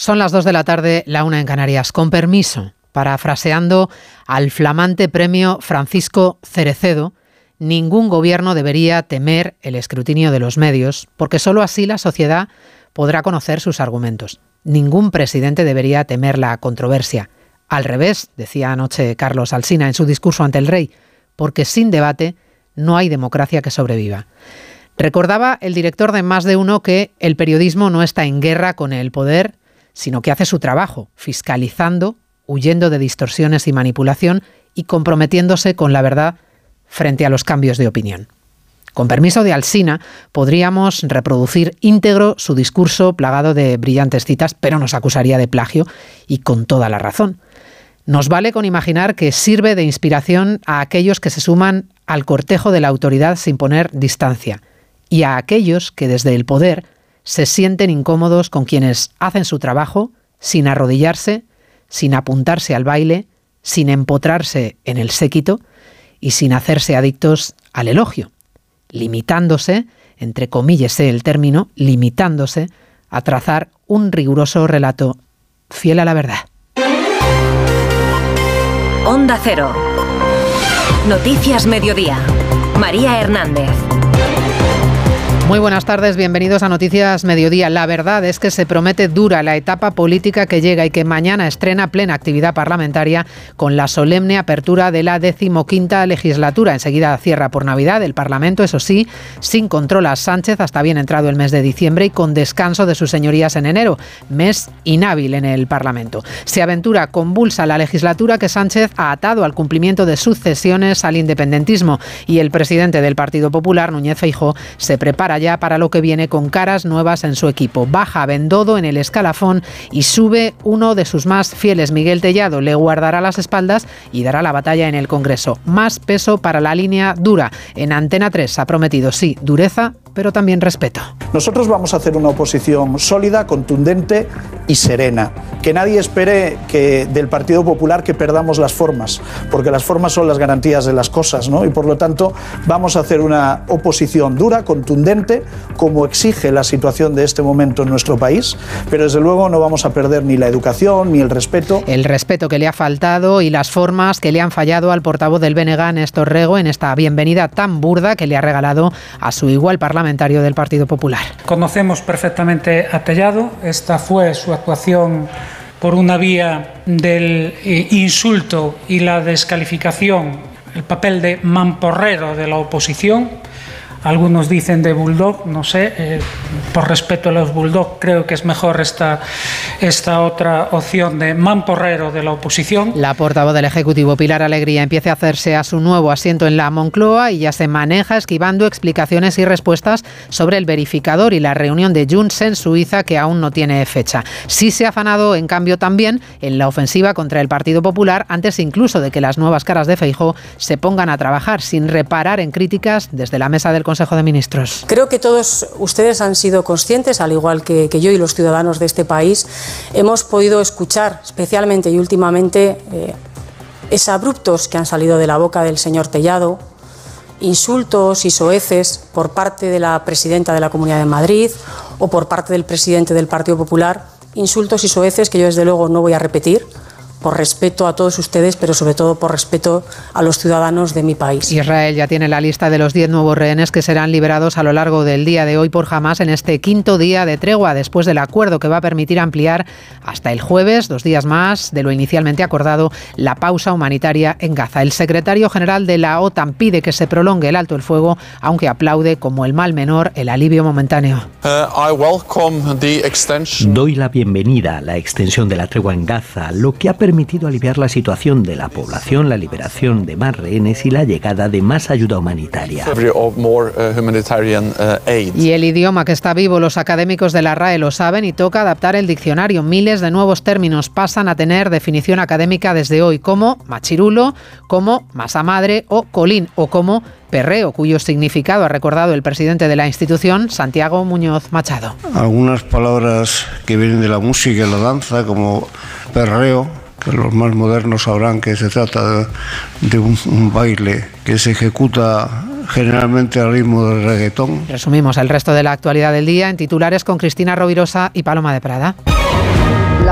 Son las 2 de la tarde, la una en Canarias. Con permiso, parafraseando al flamante premio Francisco Cerecedo, ningún gobierno debería temer el escrutinio de los medios, porque sólo así la sociedad podrá conocer sus argumentos. Ningún presidente debería temer la controversia. Al revés, decía anoche Carlos Alsina en su discurso ante el rey, porque sin debate no hay democracia que sobreviva. Recordaba el director de Más de Uno que el periodismo no está en guerra con el poder, sino que hace su trabajo, fiscalizando, huyendo de distorsiones y manipulación y comprometiéndose con la verdad frente a los cambios de opinión. Con permiso de Alsina, podríamos reproducir íntegro su discurso plagado de brillantes citas, pero nos acusaría de plagio y con toda la razón. Nos vale con imaginar que sirve de inspiración a aquellos que se suman al cortejo de la autoridad sin poner distancia y a aquellos que desde el poder se sienten incómodos con quienes hacen su trabajo sin arrodillarse, sin apuntarse al baile, sin empotrarse en el séquito y sin hacerse adictos al elogio, limitándose, entre comillas el término, limitándose a trazar un riguroso relato fiel a la verdad. Onda Cero. Noticias Mediodía. María Hernández. Muy buenas tardes, bienvenidos a Noticias Mediodía. La verdad es que se promete dura la etapa política que llega y que mañana estrena plena actividad parlamentaria con la solemne apertura de la decimoquinta legislatura. Enseguida cierra por Navidad el Parlamento, eso sí, sin control a Sánchez hasta bien entrado el mes de diciembre y con descanso de sus señorías en enero, mes inhábil en el Parlamento. Se aventura convulsa la legislatura que Sánchez ha atado al cumplimiento de sucesiones al independentismo y el presidente del Partido Popular, Núñez Feijó, se prepara ya para lo que viene con caras nuevas en su equipo. Baja Bendodo en el escalafón y sube uno de sus más fieles, Miguel Tellado. Le guardará las espaldas y dará la batalla en el Congreso. Más peso para la línea dura. En Antena 3 ha prometido, sí, dureza, pero también respeto. Nosotros vamos a hacer una oposición sólida, contundente y serena. Que nadie espere que del Partido Popular que perdamos las formas, porque las formas son las garantías de las cosas, ¿no? Y por lo tanto vamos a hacer una oposición dura, contundente, como exige la situación de este momento en nuestro país, pero desde luego no vamos a perder ni la educación ni el respeto. El respeto que le ha faltado y las formas que le han fallado al portavoz del BNG, Néstor Rego, en esta bienvenida tan burda que le ha regalado a su igual parlamentario del Partido Popular. Conocemos perfectamente a Tellado, esta fue su actuación por una vía del eh, insulto y la descalificación, el papel de mamporrero de la oposición algunos dicen de bulldog, no sé, eh, por respeto a los bulldog creo que es mejor esta, esta otra opción de mamporrero de la oposición. La portavoz del Ejecutivo, Pilar Alegría, empieza a hacerse a su nuevo asiento en la Moncloa y ya se maneja esquivando explicaciones y respuestas sobre el verificador y la reunión de Junts en Suiza que aún no tiene fecha. Sí se ha afanado, en cambio, también en la ofensiva contra el Partido Popular, antes incluso de que las nuevas caras de Feijó se pongan a trabajar sin reparar en críticas desde la mesa del Consejo de Ministros? Creo que todos ustedes han sido conscientes, al igual que, yo y los ciudadanos de este país, hemos podido escuchar especialmente y últimamente eh, abruptos que han salido de la boca del señor Tellado, insultos y soeces por parte de la presidenta de la Comunidad de Madrid o por parte del presidente del Partido Popular, insultos y soeces que yo desde luego no voy a repetir por respeto a todos ustedes, pero sobre todo por respeto a los ciudadanos de mi país. Israel ya tiene la lista de los 10 nuevos rehenes que serán liberados a lo largo del día de hoy por Hamas en este quinto día de tregua, después del acuerdo que va a permitir ampliar hasta el jueves, dos días más de lo inicialmente acordado, la pausa humanitaria en Gaza. El secretario general de la OTAN pide que se prolongue el alto el fuego, aunque aplaude como el mal menor el alivio momentáneo. Uh, Doy la bienvenida a la extensión de la tregua en Gaza, lo que ha permitido permitido aliviar la situación de la población, la liberación de más rehenes y la llegada de más ayuda humanitaria. Uh, uh, y el idioma que está vivo, los académicos de la RAE lo saben y toca adaptar el diccionario. Miles de nuevos términos pasan a tener definición académica desde hoy, como machirulo, como masa madre o colín o como perreo, cuyo significado ha recordado el presidente de la institución, Santiago Muñoz Machado. Algunas palabras que vienen de la música y la danza, como perreo, los más modernos sabrán que se trata de, un, baile que se ejecuta generalmente al ritmo del reggaetón. Resumimos el resto de la actualidad del día en titulares con Cristina Rovirosa y Paloma de Prada.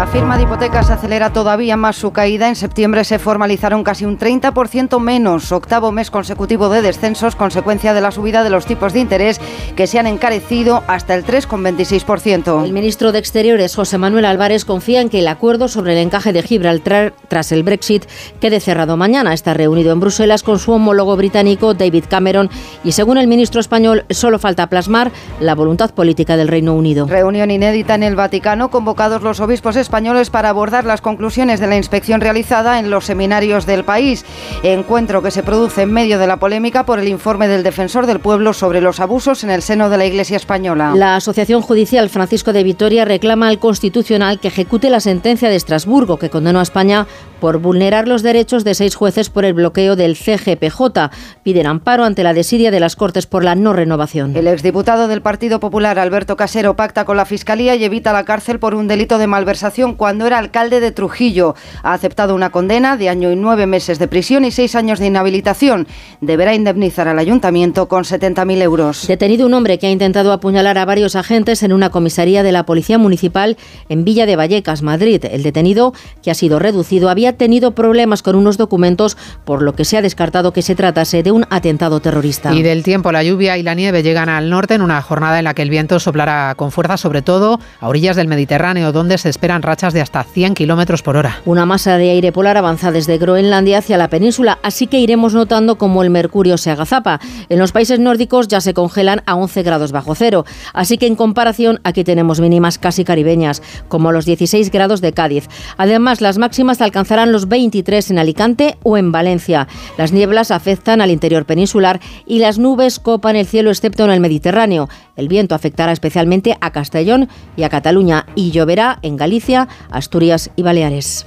Firma de hipotecas acelera todavía más su caída. En septiembre se formalizaron casi un 30% menos, octavo mes consecutivo de descensos, consecuencia de la subida de los tipos de interés que se han encarecido hasta el 3,26%. El ministro de Exteriores, José Manuel Álvarez, confía en que el acuerdo sobre el encaje de Gibraltar tras el Brexit quede cerrado mañana. Está reunido en Bruselas con su homólogo británico David Cameron y, según el ministro español, solo falta plasmar la voluntad política del Reino Unido. Reunión inédita en el Vaticano, convocados los obispos españoles para abordar las conclusiones de la inspección realizada en los seminarios del país. Encuentro que se produce en medio de la polémica por el informe del defensor del pueblo sobre los abusos en el seno de la Iglesia española. La Asociación Judicial Francisco de Vitoria reclama al Constitucional que ejecute la sentencia de Estrasburgo que condenó a España por vulnerar los derechos de seis jueces por el bloqueo del CGPJ. Piden amparo ante la desidia de las Cortes por la no renovación. El exdiputado del Partido Popular, Alberto Casero, pacta con la Fiscalía y evita la cárcel por un delito de malversación cuando era alcalde de Trujillo. Ha aceptado una condena de año y nueve meses de prisión y seis años de inhabilitación. Deberá indemnizar al ayuntamiento con 70.000 euros. Detenido un hombre que ha intentado apuñalar a varios agentes en una comisaría de la Policía Municipal en Villa de Vallecas, Madrid. El detenido, que ha sido reducido, había tenido problemas con unos documentos, por lo que se ha descartado que se tratase de un atentado terrorista. Y del tiempo, la lluvia y la nieve llegan al norte en una jornada en la que el viento soplará con fuerza, sobre todo a orillas del Mediterráneo, donde se esperan rachas de hasta 100 kilómetros por hora. Una masa de aire polar avanza desde Groenlandia hacia la península, así que iremos notando cómo el mercurio se agazapa. En los países nórdicos ya se congelan a 11 grados bajo cero, así que en comparación aquí tenemos mínimas casi caribeñas, como los 16 grados de Cádiz. Además, las máximas alcanzarán los 23 en Alicante o en Valencia. Las nieblas afectan al interior peninsular y las nubes copan el cielo excepto en el Mediterráneo. El viento afectará especialmente a Castellón y a Cataluña y lloverá en Galicia, Asturias y Baleares.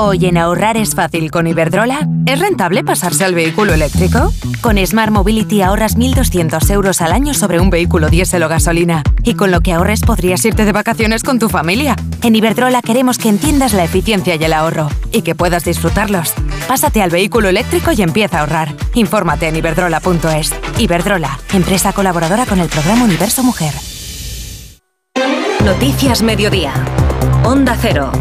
Hoy en ahorrar es fácil con Iberdrola. ¿Es rentable pasarse al vehículo eléctrico? Con Smart Mobility ahorras 1.200 euros al año sobre un vehículo diésel o gasolina. Y con lo que ahorres podrías irte de vacaciones con tu familia. En Iberdrola queremos que entiendas la eficiencia y el ahorro. Y que puedas disfrutarlos. Pásate al vehículo eléctrico y empieza a ahorrar. Infórmate en iberdrola.es. Iberdrola, empresa colaboradora con el programa Universo Mujer. Noticias Mediodía. Onda Cero.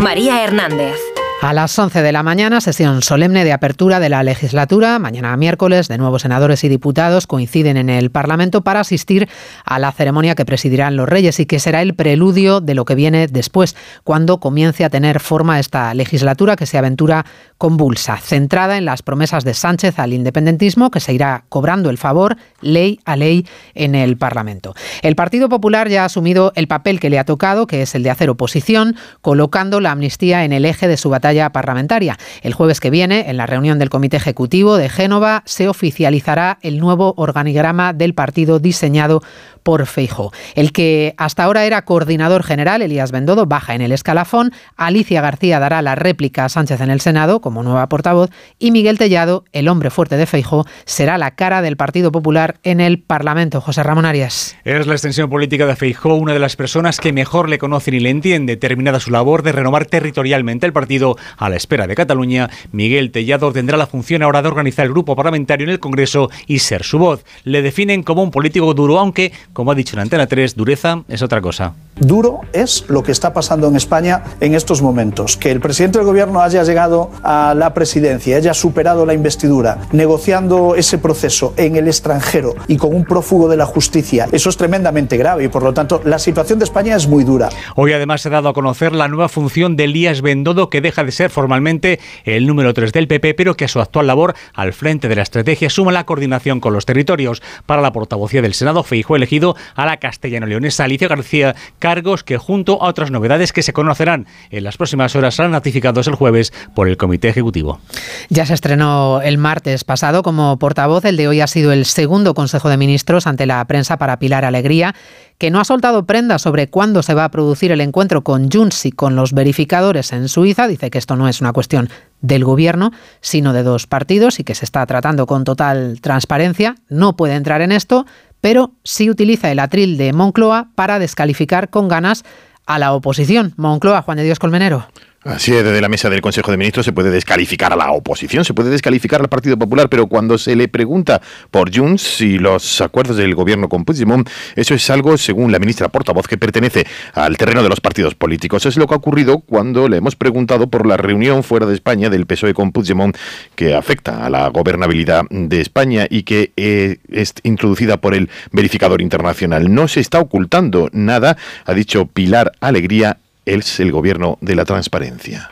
María Hernández. A las 11 de la mañana, sesión solemne de apertura de la legislatura. Mañana miércoles, de nuevo senadores y diputados coinciden en el Parlamento para asistir a la ceremonia que presidirán los reyes y que será el preludio de lo que viene después, cuando comience a tener forma esta legislatura que se aventura convulsa, centrada en las promesas de Sánchez al independentismo, que se irá cobrando el favor ley a ley en el Parlamento. El Partido Popular ya ha asumido el papel que le ha tocado, que es el de hacer oposición, colocando la amnistía en el eje de su batalla parlamentaria. El jueves que viene, en la reunión del Comité Ejecutivo de Génova, se oficializará el nuevo organigrama del partido diseñado por Feijo. El que hasta ahora era coordinador general, Elías Bendodo, baja en el escalafón. Alicia García dará la réplica a Sánchez en el Senado como nueva portavoz. Y Miguel Tellado, el hombre fuerte de Feijo, será la cara del Partido Popular en el Parlamento. José Ramón Arias. Es la extensión política de Feijo, una de las personas que mejor le conocen y le entiende. Terminada su labor de renovar territorialmente el partido a la espera de Cataluña, Miguel Tellado tendrá la función ahora de organizar el grupo parlamentario en el Congreso y ser su voz. Le definen como un político duro, aunque, como ha dicho en Antena 3, dureza es otra cosa. Duro es lo que está pasando en España en estos momentos. Que el presidente del gobierno haya llegado a la presidencia, haya superado la investidura, negociando ese proceso en el extranjero y con un prófugo de la justicia, eso es tremendamente grave y por lo tanto la situación de España es muy dura. Hoy además se ha dado a conocer la nueva función de Elías Bendodo que deja de ser formalmente el número 3 del PP, pero que a su actual labor al frente de la estrategia suma la coordinación con los territorios. Para la portavocía del Senado, Feijo elegido a la castellano-leonesa Alicia García, cargos que junto a otras novedades que se conocerán en las próximas horas serán ratificados el jueves por el Comité Ejecutivo. Ya se estrenó el martes pasado como portavoz, el de hoy ha sido el segundo Consejo de Ministros ante la prensa para Pilar Alegría que no ha soltado prenda sobre cuándo se va a producir el encuentro con Junts con los verificadores en Suiza. Dice que esto no es una cuestión del gobierno, sino de dos partidos y que se está tratando con total transparencia. No puede entrar en esto, pero sí utiliza el atril de Moncloa para descalificar con ganas a la oposición. Moncloa, Juan de Dios Colmenero. Así es, desde la mesa del Consejo de Ministros se puede descalificar a la oposición, se puede descalificar al Partido Popular, pero cuando se le pregunta por Junts y los acuerdos del gobierno con Puigdemont, eso es algo, según la ministra portavoz, que pertenece al terreno de los partidos políticos. Es lo que ha ocurrido cuando le hemos preguntado por la reunión fuera de España del PSOE con Puigdemont que afecta a la gobernabilidad de España y que eh, es introducida por el verificador internacional. No se está ocultando nada, ha dicho Pilar Alegría es el gobierno de la transparencia.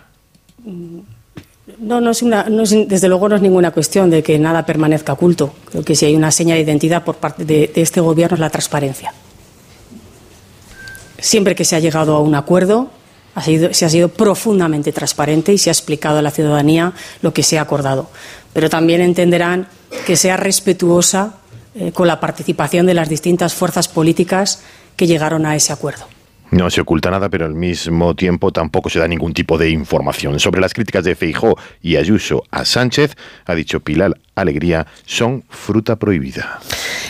No, no es una, desde luego no es ninguna cuestión de que nada permanezca oculto. Creo que si hay una seña de identidad por parte de, este gobierno es la transparencia. Siempre que se ha llegado a un acuerdo, se ha sido profundamente transparente y se ha explicado a la ciudadanía lo que se ha acordado. Pero también entenderán que sea respetuosa eh, con la participación de las distintas fuerzas políticas que llegaron a ese acuerdo. No se oculta nada, pero al mismo tiempo tampoco se da ningún tipo de información. Sobre las críticas de Feijó y Ayuso a Sánchez, ha dicho Pilar Alegría, son fruta prohibida.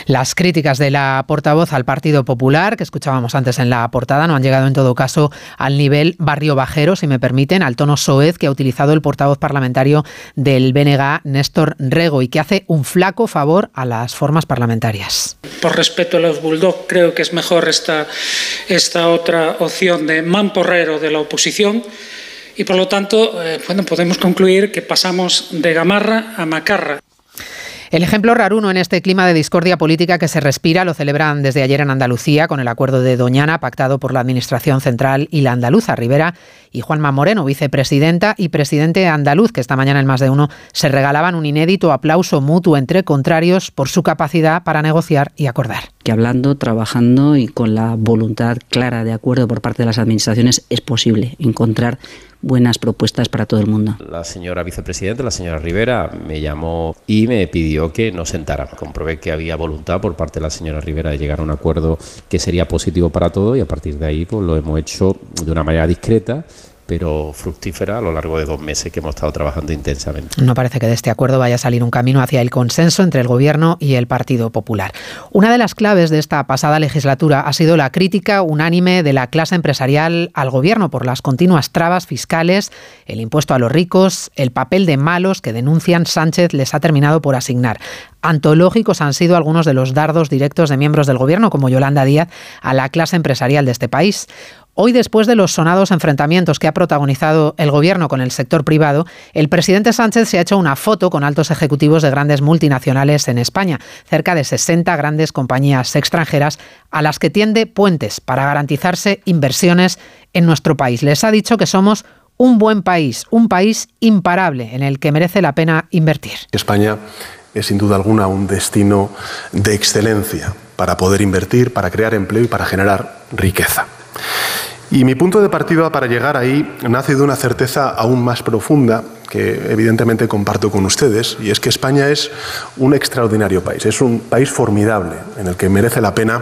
Las críticas de la portavoz al Partido Popular, que escuchábamos antes en la portada, no han llegado en todo caso al nivel barrio bajero, si me permiten, al tono soez que ha utilizado el portavoz parlamentario del BNG, Néstor Rego, y que hace un flaco favor a las formas parlamentarias. Por respeto a los Bulldog, creo que es mejor esta, esta otra opción de mamporrero de la oposición y por lo tanto, eh, bueno, podemos concluir que pasamos de gamarra a macarra. El ejemplo raruno en este clima de discordia política que se respira lo celebran desde ayer en Andalucía con el acuerdo de Doñana pactado por la Administración Central y la Andaluza. Rivera y Juanma Moreno, vicepresidenta y presidente andaluz, que esta mañana en más de uno se regalaban un inédito aplauso mutuo entre contrarios por su capacidad para negociar y acordar. Que hablando, trabajando y con la voluntad clara de acuerdo por parte de las administraciones es posible encontrar buenas propuestas para todo el mundo. La señora vicepresidenta, la señora Rivera, me llamó y me pidió que nos sentáramos. Comprobé que había voluntad por parte de la señora Rivera de llegar a un acuerdo que sería positivo para todos y a partir de ahí pues, lo hemos hecho de una manera discreta pero fructífera a lo largo de dos meses que hemos estado trabajando intensamente. No parece que de este acuerdo vaya a salir un camino hacia el consenso entre el Gobierno y el Partido Popular. Una de las claves de esta pasada legislatura ha sido la crítica unánime de la clase empresarial al Gobierno por las continuas trabas fiscales, el impuesto a los ricos, el papel de malos que denuncian Sánchez les ha terminado por asignar. Antológicos han sido algunos de los dardos directos de miembros del Gobierno, como Yolanda Díaz, a la clase empresarial de este país. Hoy, después de los sonados enfrentamientos que ha protagonizado el gobierno con el sector privado, el presidente Sánchez se ha hecho una foto con altos ejecutivos de grandes multinacionales en España, cerca de 60 grandes compañías extranjeras a las que tiende puentes para garantizarse inversiones en nuestro país. Les ha dicho que somos un buen país, un país imparable en el que merece la pena invertir. España es sin duda alguna un destino de excelencia para poder invertir, para crear empleo y para generar riqueza. Y mi punto de partida para llegar ahí nace de una certeza aún más profunda que evidentemente comparto con ustedes, y es que España es un extraordinario país, es un país formidable en el que merece la pena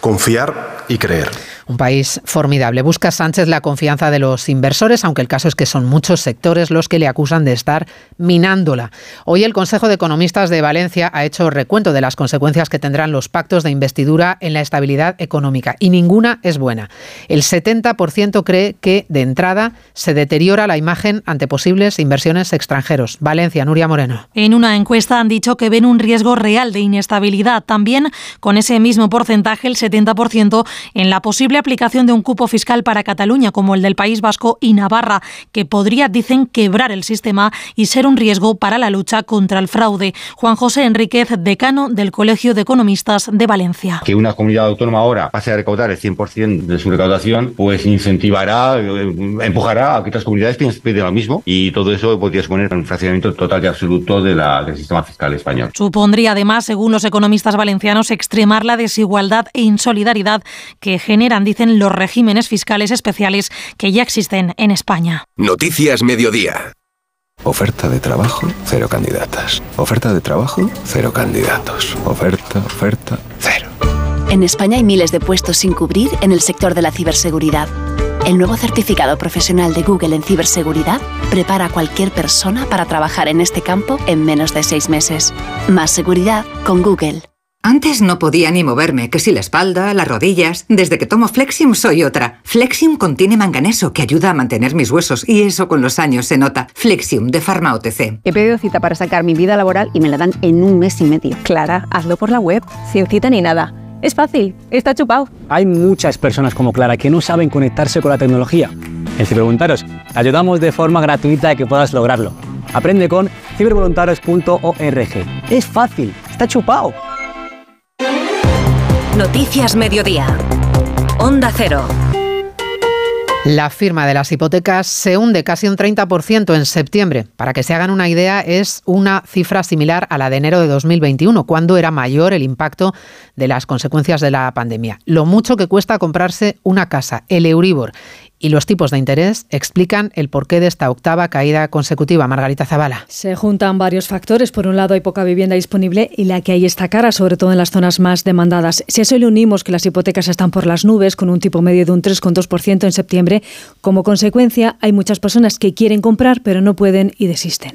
confiar y creer. Un país formidable. Busca Sánchez la confianza de los inversores, aunque el caso es que son muchos sectores los que le acusan de estar minándola. Hoy el Consejo de Economistas de Valencia ha hecho recuento de las consecuencias que tendrán los pactos de investidura en la estabilidad económica y ninguna es buena. El 70% cree que de entrada se deteriora la imagen ante posibles inversiones extranjeros. Valencia, Nuria Moreno. En una encuesta han dicho que ven un riesgo real de inestabilidad. También con ese mismo porcentaje, el 70% en la posible aplicación de un cupo fiscal para Cataluña como el del País Vasco y Navarra, que podría, dicen, quebrar el sistema y ser un riesgo para la lucha contra el fraude. Juan José Enríquez, decano del Colegio de Economistas de Valencia. Que una comunidad autónoma ahora pase a recaudar el 100% de su recaudación, pues incentivará, eh, empujará a que otras comunidades piensen lo mismo y todo eso podría suponer un fraccionamiento total y absoluto de la, del sistema fiscal español. Supondría además, según los economistas valencianos, extremar la desigualdad e insolidaridad que generan dicen los regímenes fiscales especiales que ya existen en España. Noticias Mediodía. Oferta de trabajo, cero candidatas. Oferta de trabajo, cero candidatos. Oferta, oferta, cero. En España hay miles de puestos sin cubrir en el sector de la ciberseguridad. El nuevo certificado profesional de Google en ciberseguridad prepara a cualquier persona para trabajar en este campo en menos de seis meses. Más seguridad con Google. Antes no podía ni moverme, que si la espalda, las rodillas. Desde que tomo Flexium soy otra. Flexium contiene manganeso que ayuda a mantener mis huesos y eso con los años se nota. Flexium de Pharma OTC. He pedido cita para sacar mi vida laboral y me la dan en un mes y medio. Clara, hazlo por la web, sin cita ni nada. Es fácil, está chupado. Hay muchas personas como Clara que no saben conectarse con la tecnología. En Cibervoluntarios ayudamos de forma gratuita a que puedas lograrlo. Aprende con cibervoluntarios.org. Es fácil, está chupado. Noticias Mediodía. Onda Cero. La firma de las hipotecas se hunde casi un 30% en septiembre. Para que se hagan una idea, es una cifra similar a la de enero de 2021, cuando era mayor el impacto de las consecuencias de la pandemia. Lo mucho que cuesta comprarse una casa, el Euribor y los tipos de interés explican el porqué de esta octava caída consecutiva. Margarita Zavala. Se juntan varios factores. Por un lado, hay poca vivienda disponible y la que hay está cara, sobre todo en las zonas más demandadas. Si a eso le unimos que las hipotecas están por las nubes, con un tipo medio de un 3,2% en septiembre, como consecuencia, hay muchas personas que quieren comprar pero no pueden y desisten.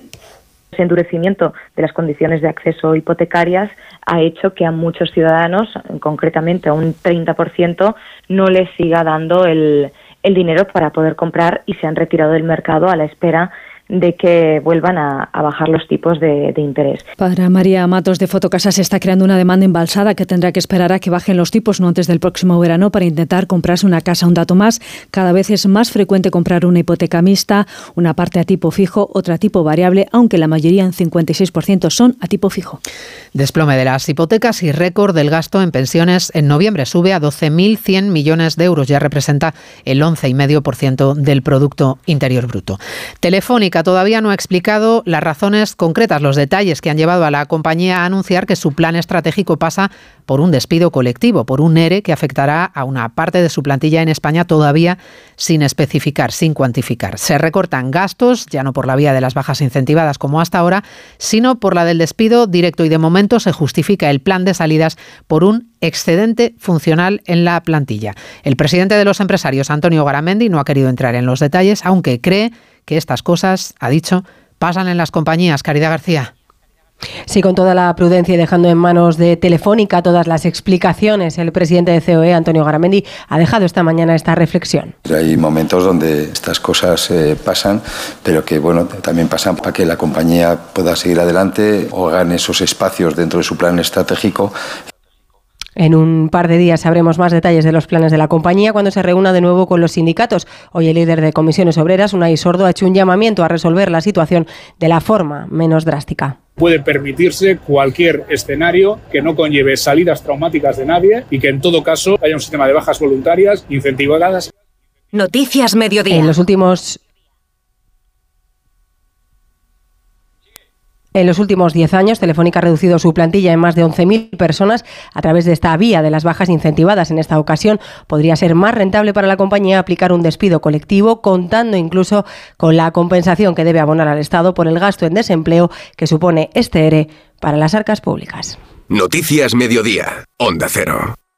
Ese endurecimiento de las condiciones de acceso hipotecarias ha hecho que a muchos ciudadanos, concretamente a un 30%, no les siga dando el, el dinero para poder comprar y se han retirado del mercado a la espera de que vuelvan a, bajar los tipos de, interés. Para María Matos de Fotocasa se está creando una demanda embalsada que tendrá que esperar a que bajen los tipos no antes del próximo verano para intentar comprarse una casa. Un dato más, cada vez es más frecuente comprar una hipoteca mixta, una parte a tipo fijo, otra a tipo variable, aunque la mayoría, en 56%, son a tipo fijo. Desplome de las hipotecas y récord del gasto en pensiones en noviembre sube a 12.100 millones de euros, ya representa el 11,5% del Producto Interior Bruto. Telefónica todavía no ha explicado las razones concretas, los detalles que han llevado a la compañía a anunciar que su plan estratégico pasa por un despido colectivo, por un ERE que afectará a una parte de su plantilla en España todavía sin especificar, sin cuantificar. Se recortan gastos, ya no por la vía de las bajas incentivadas como hasta ahora, sino por la del despido directo y de momento se justifica el plan de salidas por un excedente funcional en la plantilla. El presidente de los empresarios, Antonio Garamendi, no ha querido entrar en los detalles, aunque cree que estas cosas, ha dicho, pasan en las compañías. Caridad García. Sí, con toda la prudencia y dejando en manos de Telefónica todas las explicaciones, el presidente de COE, Antonio Garamendi, ha dejado esta mañana esta reflexión. Hay momentos donde estas cosas eh, pasan, pero que bueno, también pasan para que la compañía pueda seguir adelante o hagan esos espacios dentro de su plan estratégico en un par de días sabremos más detalles de los planes de la compañía cuando se reúna de nuevo con los sindicatos. Hoy el líder de comisiones obreras, Unai Sordo, ha hecho un llamamiento a resolver la situación de la forma menos drástica puede permitirse cualquier escenario que no conlleve salidas traumáticas de nadie y que en todo caso haya un sistema de bajas voluntarias incentivadas. Noticias Mediodía. En los últimos En los últimos 10 años, Telefónica ha reducido su plantilla en más de 11.000 personas a través de esta vía de las bajas incentivadas. En esta ocasión, podría ser más rentable para la compañía aplicar un despido colectivo, contando incluso con la compensación que debe abonar al Estado por el gasto en desempleo que supone este ERE para las arcas públicas. Noticias Mediodía, Onda Cero.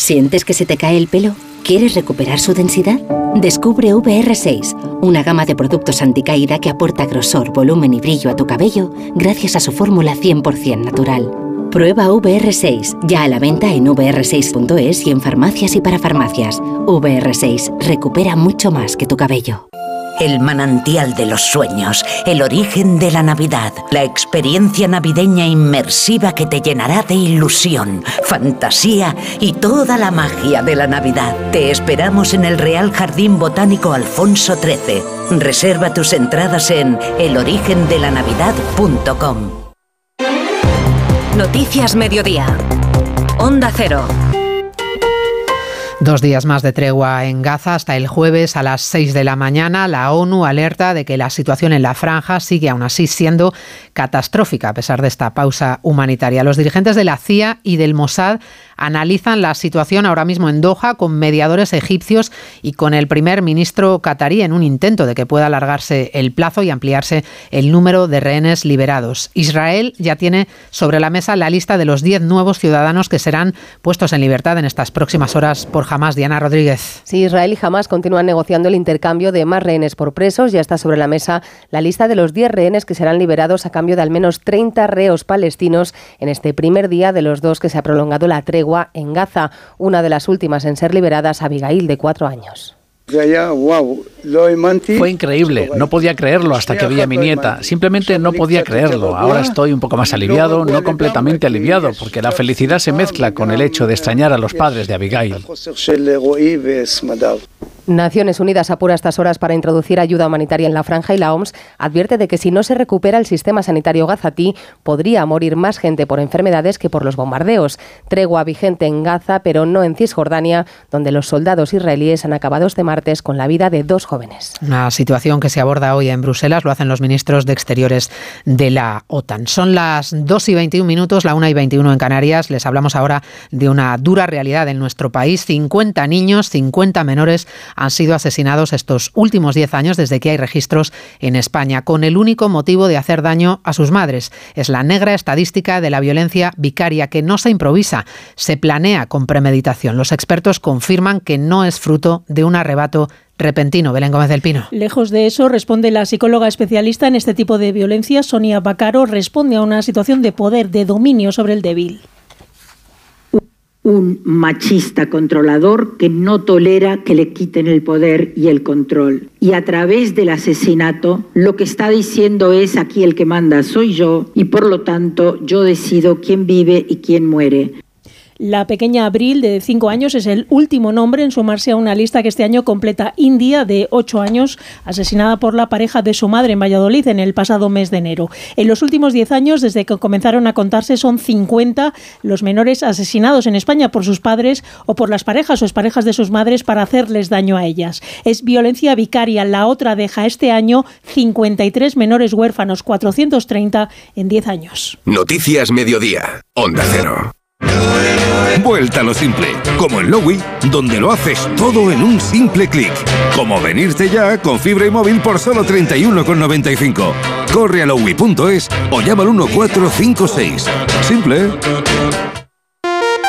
¿Sientes que se te cae el pelo? ¿Quieres recuperar su densidad? Descubre VR6, una gama de productos anticaída que aporta grosor, volumen y brillo a tu cabello gracias a su fórmula 100% natural. Prueba VR6, ya a la venta en vr6.es y en farmacias y para farmacias. VR6, recupera mucho más que tu cabello el manantial de los sueños, el origen de la Navidad, la experiencia navideña inmersiva que te llenará de ilusión, fantasía y toda la magia de la Navidad. Te esperamos en el Real Jardín Botánico Alfonso XIII. Reserva tus entradas en elorigendelanavidad.com. Noticias Mediodía. Onda Cero. Dos días más de tregua en Gaza hasta el jueves a las 6 de la mañana. La ONU alerta de que la situación en la franja sigue aún así siendo catastrófica a pesar de esta pausa humanitaria. Los dirigentes de la CIA y del Mossad analizan la situación ahora mismo en Doha con mediadores egipcios y con el primer ministro catarí en un intento de que pueda alargarse el plazo y ampliarse el número de rehenes liberados. Israel ya tiene sobre la mesa la lista de los 10 nuevos ciudadanos que serán puestos en libertad en estas próximas horas por Hamas. Diana Rodríguez. Sí, Israel y Hamas continúan negociando el intercambio de más rehenes por presos. Ya está sobre la mesa la lista de los 10 rehenes que serán liberados a cambio de al menos 30 reos palestinos en este primer día de los dos que se ha prolongado la tregua en Gaza, una de las últimas en ser liberadas, Abigail, de cuatro años. Fue increíble, no podía creerlo hasta que vi a mi nieta, simplemente no podía creerlo. Ahora estoy un poco más aliviado, no completamente aliviado, porque la felicidad se mezcla con el hecho de extrañar a los padres de Abigail. Naciones Unidas apura estas horas para introducir ayuda humanitaria en la franja y la OMS advierte de que si no se recupera el sistema sanitario gazatí podría morir más gente por enfermedades que por los bombardeos. Tregua vigente en Gaza, pero no en Cisjordania, donde los soldados israelíes han acabado este martes con la vida de dos jóvenes. Una situación que se aborda hoy en Bruselas, lo hacen los ministros de Exteriores de la OTAN. Son las 2 y 21 minutos, la 1 y 21 en Canarias. Les hablamos ahora de una dura realidad en nuestro país. 50 niños, 50 menores han sido asesinados estos últimos 10 años desde que hay registros en España, con el único motivo de hacer daño a sus madres. Es la negra estadística de la violencia vicaria que no se improvisa, se planea con premeditación. Los expertos confirman que no es fruto de un arrebato repentino. Belén Gómez del Pino. Lejos de eso, responde la psicóloga especialista en este tipo de violencia, Sonia Bacaro, responde a una situación de poder, de dominio sobre el débil un machista controlador que no tolera que le quiten el poder y el control. Y a través del asesinato lo que está diciendo es aquí el que manda soy yo y por lo tanto yo decido quién vive y quién muere. La pequeña Abril, de 5 años, es el último nombre en sumarse a una lista que este año completa India, de 8 años, asesinada por la pareja de su madre en Valladolid en el pasado mes de enero. En los últimos 10 años, desde que comenzaron a contarse, son 50 los menores asesinados en España por sus padres o por las parejas o parejas de sus madres para hacerles daño a ellas. Es violencia vicaria. La otra deja este año 53 menores huérfanos, 430 en 10 años. Noticias Mediodía, Onda Cero. Vuelta a lo simple, como en Lowy, donde lo haces todo en un simple clic. Como venirte ya con fibra y móvil por solo 31,95. Corre a lowy.es o llama al 1456. Simple.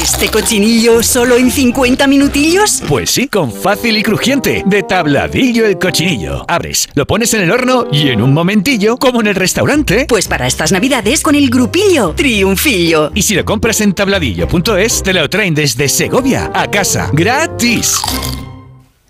¿Este cochinillo solo en 50 minutillos? Pues sí, con fácil y crujiente. De tabladillo el cochinillo. Abres, lo pones en el horno y en un momentillo, como en el restaurante. Pues para estas navidades con el grupillo Triunfillo. Y si lo compras en tabladillo.es, te lo traen desde Segovia a casa. ¡Gratis!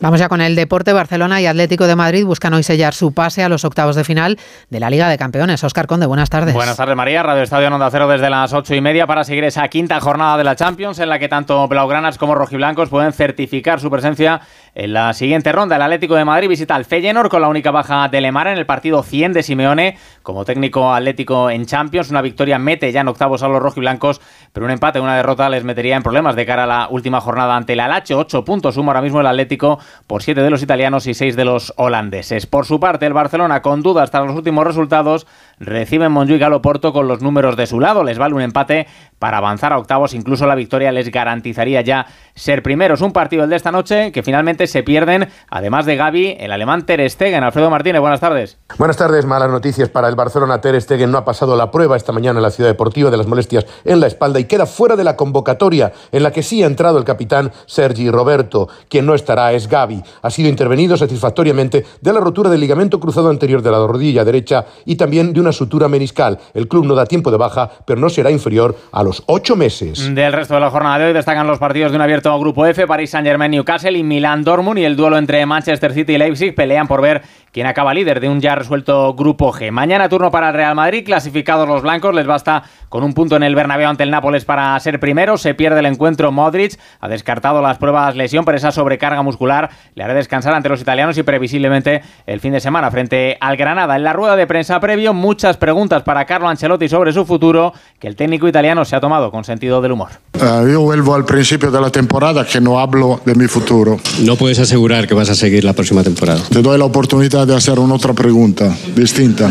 Vamos ya con el deporte. Barcelona y Atlético de Madrid buscan hoy sellar su pase a los octavos de final de la Liga de Campeones. Oscar Conde, buenas tardes. Buenas tardes, María. Radio Estadio Onda Cero desde las ocho y media para seguir esa quinta jornada de la Champions en la que tanto Blaugranas como Rojiblancos pueden certificar su presencia en la siguiente ronda. El Atlético de Madrid visita al Feyenoord con la única baja de Lemar en el partido 100 de Simeone como técnico atlético en Champions. Una victoria mete ya en octavos a los rojiblancos, pero un empate, una derrota les metería en problemas de cara a la última jornada ante el Alache. Ocho puntos suma ahora mismo el Atlético por siete de los italianos y seis de los holandeses. Por su parte, el Barcelona, con dudas tras los últimos resultados, recibe en Montjuic al Oporto con los números de su lado. Les vale un empate para avanzar a octavos. Incluso la victoria les garantizaría ya ser primeros. Un partido el de esta noche que finalmente se pierden, además de Gaby, el alemán Ter Stegen. Alfredo Martínez, buenas tardes. Buenas tardes. Malas noticias para el Barcelona. Ter Stegen no ha pasado la prueba esta mañana en la Ciudad Deportiva de las molestias en la espalda y queda fuera de la convocatoria en la que sí ha entrado el capitán Sergi Roberto. Quien no estará es Gaby. Ha sido intervenido satisfactoriamente de la rotura del ligamento cruzado anterior de la rodilla derecha y también de una sutura meniscal. El club no da tiempo de baja, pero no será inferior a los ocho meses. Del resto de la jornada de hoy destacan los partidos de un abierto grupo F, París Saint-Germain, Newcastle y Milán Dortmund y el duelo entre Manchester City y Leipzig pelean por ver quién acaba líder de un ya resuelto grupo G. Mañana turno para el Real Madrid, clasificados los blancos, les basta con un punto en el Bernabéu ante el Nápoles para ser primero, se pierde el encuentro Modric, ha descartado las pruebas lesión, pero esa sobrecarga muscular le hará descansar ante los italianos y previsiblemente el fin de semana frente al Granada. En la rueda de prensa previo, muchas preguntas para Carlo Ancelotti sobre su futuro, que el técnico italiano se ha tomado con sentido del humor. Uh, yo vuelvo al principio de la temporada que no hablo de mi futuro. No puedes asegurar que vas a seguir la próxima temporada. Te doy la oportunidad de hacer una otra pregunta distinta.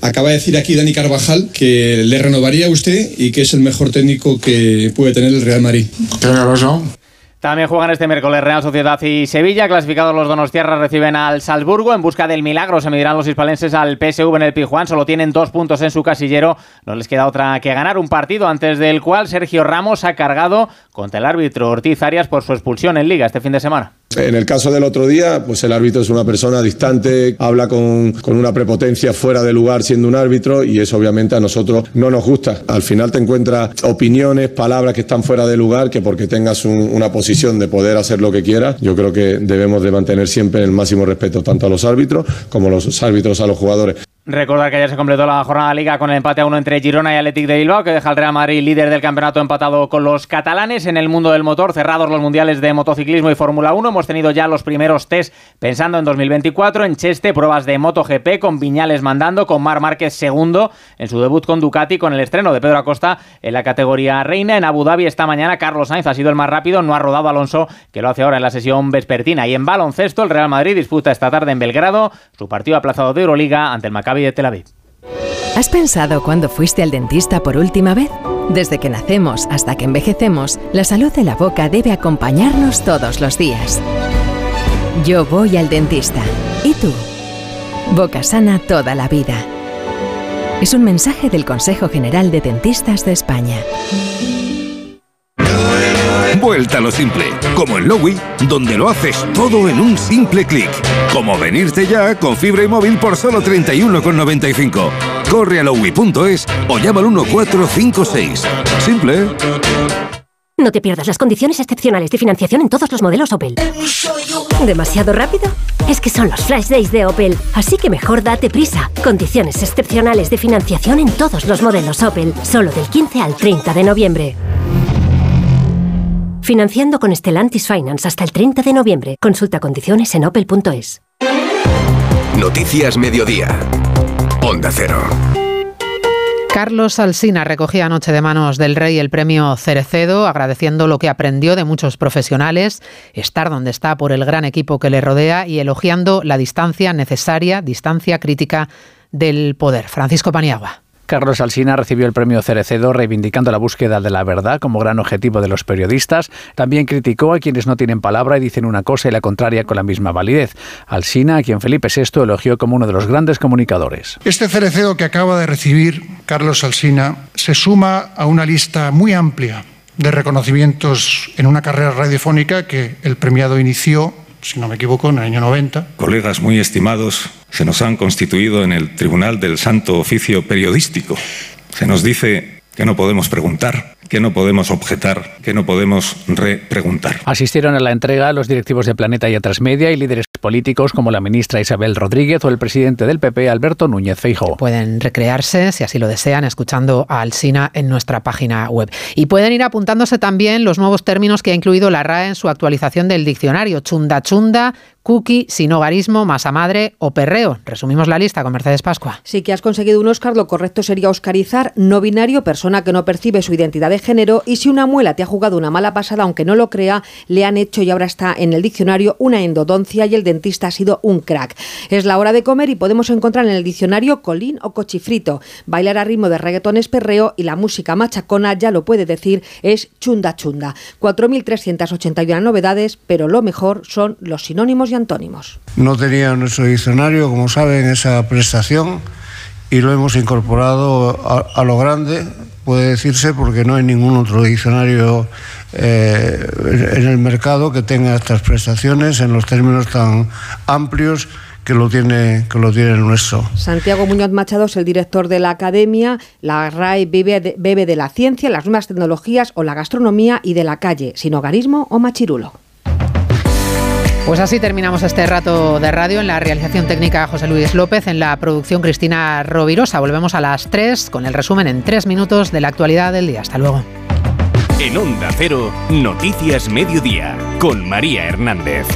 Acaba de decir aquí Dani Carvajal que le renovaría a usted y que es el mejor técnico que puede tener el Real Madrid. Tiene razón. También juegan este miércoles Real Sociedad y Sevilla. Clasificados los Donostiarras reciben al Salzburgo. En busca del milagro se medirán los hispalenses al PSV en el Pijuán. Solo tienen dos puntos en su casillero. No les queda otra que ganar un partido antes del cual Sergio Ramos ha cargado contra el árbitro Ortiz Arias por su expulsión en Liga este fin de semana. En el caso del otro día, pues el árbitro es una persona distante, habla con, con, una prepotencia fuera de lugar siendo un árbitro y eso obviamente a nosotros no nos gusta. Al final te encuentras opiniones, palabras que están fuera de lugar, que porque tengas un, una posición de poder hacer lo que quieras, yo creo que debemos de mantener siempre el máximo respeto tanto a los árbitros como a los árbitros a los jugadores. Recordar que ayer se completó la jornada de liga con el empate a uno entre Girona y Athletic de Bilbao, que deja al Real Madrid líder del campeonato empatado con los catalanes. En el mundo del motor, cerrados los mundiales de motociclismo y Fórmula 1, hemos tenido ya los primeros test pensando en 2024. En Cheste, pruebas de MotoGP con Viñales mandando, con Mar Márquez segundo en su debut con Ducati, con el estreno de Pedro Acosta en la categoría reina. En Abu Dhabi esta mañana, Carlos Sainz ha sido el más rápido, no ha rodado Alonso, que lo hace ahora en la sesión vespertina. Y en baloncesto, el Real Madrid disputa esta tarde en Belgrado su partido aplazado de Euroliga ante el Maccabi de Tel Aviv. ¿Has pensado cuándo fuiste al dentista por última vez? Desde que nacemos hasta que envejecemos, la salud de la boca debe acompañarnos todos los días. Yo voy al dentista. ¿Y tú? Boca sana toda la vida. Es un mensaje del Consejo General de Dentistas de España. Vuelta a lo simple, como en Lowy, donde lo haces todo en un simple clic. Como venirte ya con fibra y móvil por solo 31,95. Corre a lowy.es o llama al 1456. Simple. No te pierdas las condiciones excepcionales de financiación en todos los modelos Opel. ¿Demasiado rápido? Es que son los flash days de Opel, así que mejor date prisa. Condiciones excepcionales de financiación en todos los modelos Opel, solo del 15 al 30 de noviembre. Financiando con Stellantis Finance hasta el 30 de noviembre. Consulta condiciones en opel.es. Noticias Mediodía. Onda Cero. Carlos Alsina recogía anoche de manos del rey el premio Cerecedo, agradeciendo lo que aprendió de muchos profesionales, estar donde está por el gran equipo que le rodea y elogiando la distancia necesaria, distancia crítica del poder. Francisco Paniagua. Carlos Alsina recibió el premio Cerecedo reivindicando la búsqueda de la verdad como gran objetivo de los periodistas. También criticó a quienes no tienen palabra y dicen una cosa y la contraria con la misma validez. Alsina, a quien Felipe VI elogió como uno de los grandes comunicadores. Este Cerecedo que acaba de recibir Carlos Alsina se suma a una lista muy amplia de reconocimientos en una carrera radiofónica que el premiado inició si no me equivoco, en el año 90. Colegas muy estimados, se nos han constituido en el Tribunal del Santo Oficio Periodístico. Se nos dice que no podemos preguntar, que no podemos objetar, que no podemos repreguntar. Asistieron a la entrega los directivos de Planeta y Atrasmedia y líderes políticos como la ministra Isabel Rodríguez o el presidente del PP Alberto Núñez Feijóo. Pueden recrearse, si así lo desean, escuchando a Alsina en nuestra página web. Y pueden ir apuntándose también los nuevos términos que ha incluido la RAE en su actualización del diccionario. Chunda chunda, cookie, sinogarismo, masa madre o perreo. Resumimos la lista con Mercedes Pascua. Sí que has conseguido un Oscar, lo correcto sería oscarizar no binario, persona que no percibe su identidad de género y si una muela te ha jugado una mala pasada, aunque no lo crea, le han hecho y ahora está en el diccionario una endodoncia y el dentista ha sido un crack. Es la hora de comer y podemos encontrar en el diccionario colín o cochifrito. Bailar a ritmo de reggaetón es perreo y la música machacona, ya lo puede decir, es chunda chunda. 4.381 novedades, pero lo mejor son los sinónimos y antónimos. No tenía nuestro diccionario, como saben, esa prestación y lo hemos incorporado a, lo grande, puede decirse, porque no hay ningún otro diccionario eh, en el mercado que tenga estas prestaciones en los términos tan amplios que lo tiene que lo tiene nuestro. Santiago Muñoz Machado es el director de la academia. La RAE bebe bebe de la ciencia, las nuevas tecnologías o la gastronomía y de la calle, sin hogarismo o machirulo. Pues así terminamos este rato de radio en la realización técnica José Luis López, en la producción Cristina Rovirosa. Volvemos a las 3 con el resumen en 3 minutos de la actualidad del día. Hasta luego. En Onda Cero, Noticias Mediodía, con María Hernández.